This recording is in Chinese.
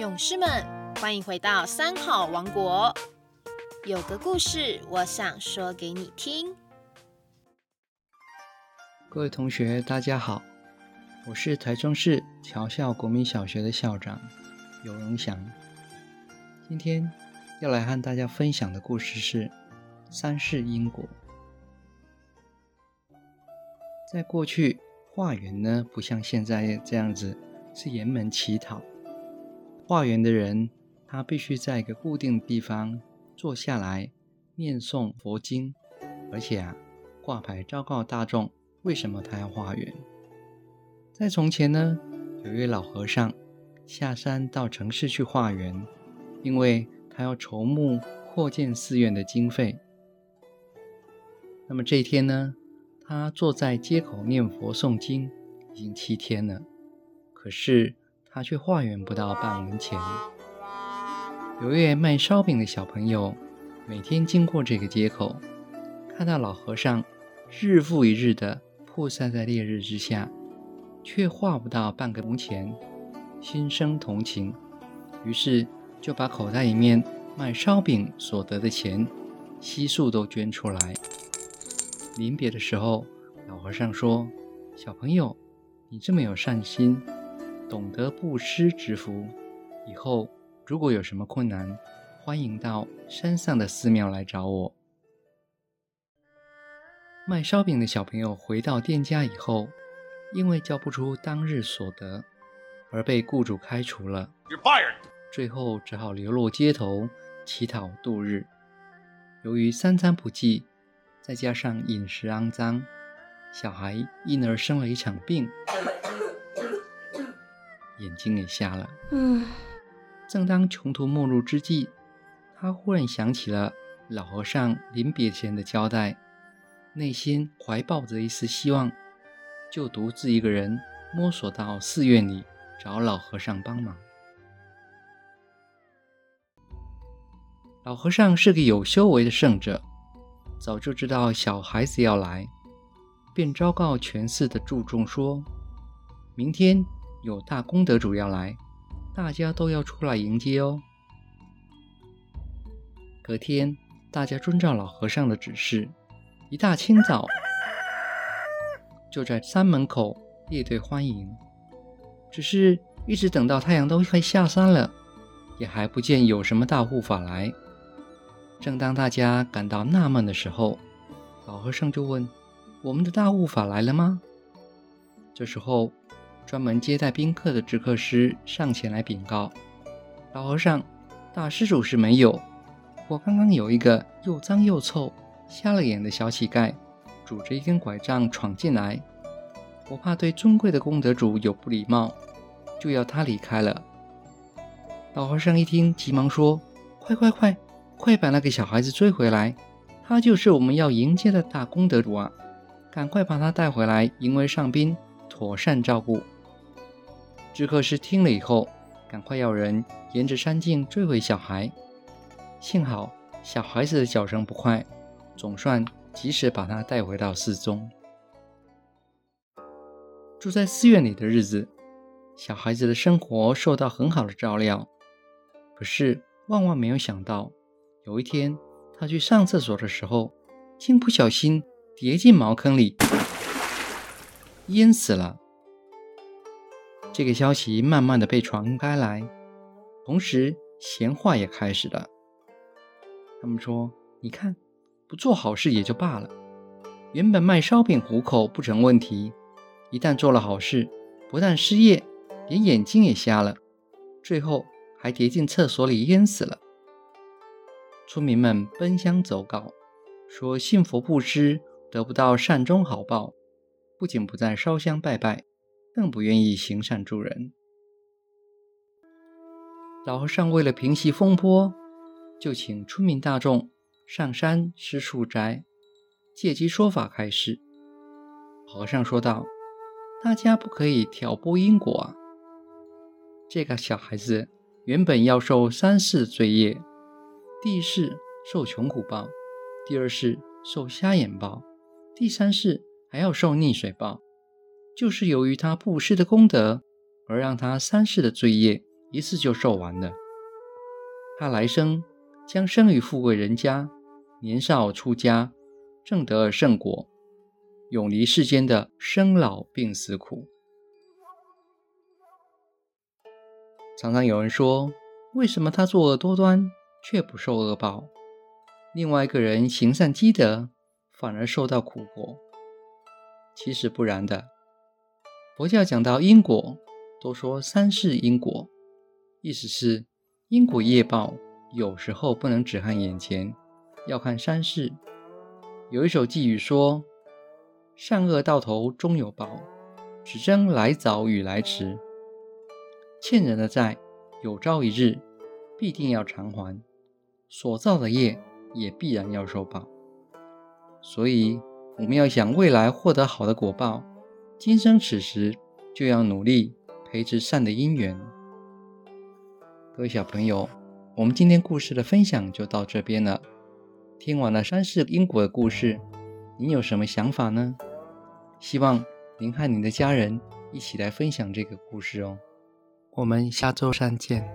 勇士们，欢迎回到三好王国。有个故事，我想说给你听。各位同学，大家好，我是台中市侨校国民小学的校长尤荣祥。今天要来和大家分享的故事是三世因果。在过去，化缘呢不像现在这样子是沿门乞讨。化缘的人，他必须在一个固定的地方坐下来念诵佛经，而且啊挂牌昭告大众为什么他要化缘。在从前呢，有一位老和尚下山到城市去化缘，因为他要筹募扩建寺院的经费。那么这一天呢，他坐在街口念佛诵经，已经七天了，可是。他却化缘不到半文钱。有一位卖烧饼的小朋友，每天经过这个街口，看到老和尚日复一日的曝晒在烈日之下，却化不到半个铜钱，心生同情，于是就把口袋里面卖烧饼所得的钱悉数都捐出来。临别的时候，老和尚说：“小朋友，你这么有善心。”懂得布施之福，以后如果有什么困难，欢迎到山上的寺庙来找我。卖烧饼的小朋友回到店家以后，因为交不出当日所得，而被雇主开除了，最后只好流落街头乞讨度日。由于三餐不济，再加上饮食肮脏，小孩因而生了一场病。眼睛也瞎了。嗯，正当穷途末路之际，他忽然想起了老和尚临别前的交代，内心怀抱着一丝希望，就独自一个人摸索到寺院里找老和尚帮忙。老和尚是个有修为的圣者，早就知道小孩子要来，便昭告全寺的住众说：“明天。”有大功德主要来，大家都要出来迎接哦。隔天，大家遵照老和尚的指示，一大清早就在山门口列队欢迎。只是一直等到太阳都快下山了，也还不见有什么大护法来。正当大家感到纳闷的时候，老和尚就问：“我们的大护法来了吗？”这时候。专门接待宾客的知客师上前来禀告：“老和尚，大施主是没有。我刚刚有一个又脏又臭、瞎了眼的小乞丐，拄着一根拐杖闯进来。我怕对尊贵的功德主有不礼貌，就要他离开了。”老和尚一听，急忙说：“快快快，快把那个小孩子追回来！他就是我们要迎接的大功德主啊！赶快把他带回来，迎为上宾，妥善照顾。”知客师听了以后，赶快要人沿着山径追回小孩。幸好小孩子的脚程不快，总算及时把他带回到寺中。住在寺院里的日子，小孩子的生活受到很好的照料。可是万万没有想到，有一天他去上厕所的时候，竟不小心跌进茅坑里，淹死了。这个消息慢慢的被传开来，同时闲话也开始了。他们说：“你看，不做好事也就罢了，原本卖烧饼糊口不成问题，一旦做了好事，不但失业，连眼睛也瞎了，最后还跌进厕所里淹死了。”村民们奔相走告，说信佛布施得不到善终好报，不仅不再烧香拜拜。更不愿意行善助人。老和尚为了平息风波，就请村民大众上山施树斋，借机说法开示。和尚说道：“大家不可以挑拨因果啊！这个小孩子原本要受三世罪业：第一世受穷苦报，第二世受瞎眼报，第三世还要受溺水报。”就是由于他布施的功德，而让他三世的罪业一次就受完了。他来生将生于富贵人家，年少出家，正得圣果，永离世间的生老病死苦。常常有人说，为什么他作恶多端却不受恶报？另外一个人行善积德，反而受到苦果？其实不然的。佛教讲到因果，都说三世因果，意思是因果业报有时候不能只看眼前，要看三世。有一首寄语说：“善恶到头终有报，只争来早与来迟。”欠人的债，有朝一日必定要偿还；所造的业，也必然要受报。所以，我们要想未来获得好的果报，今生此时就要努力培植善的因缘。各位小朋友，我们今天故事的分享就到这边了。听完了三世因果的故事，您有什么想法呢？希望您和您的家人一起来分享这个故事哦。我们下周三见。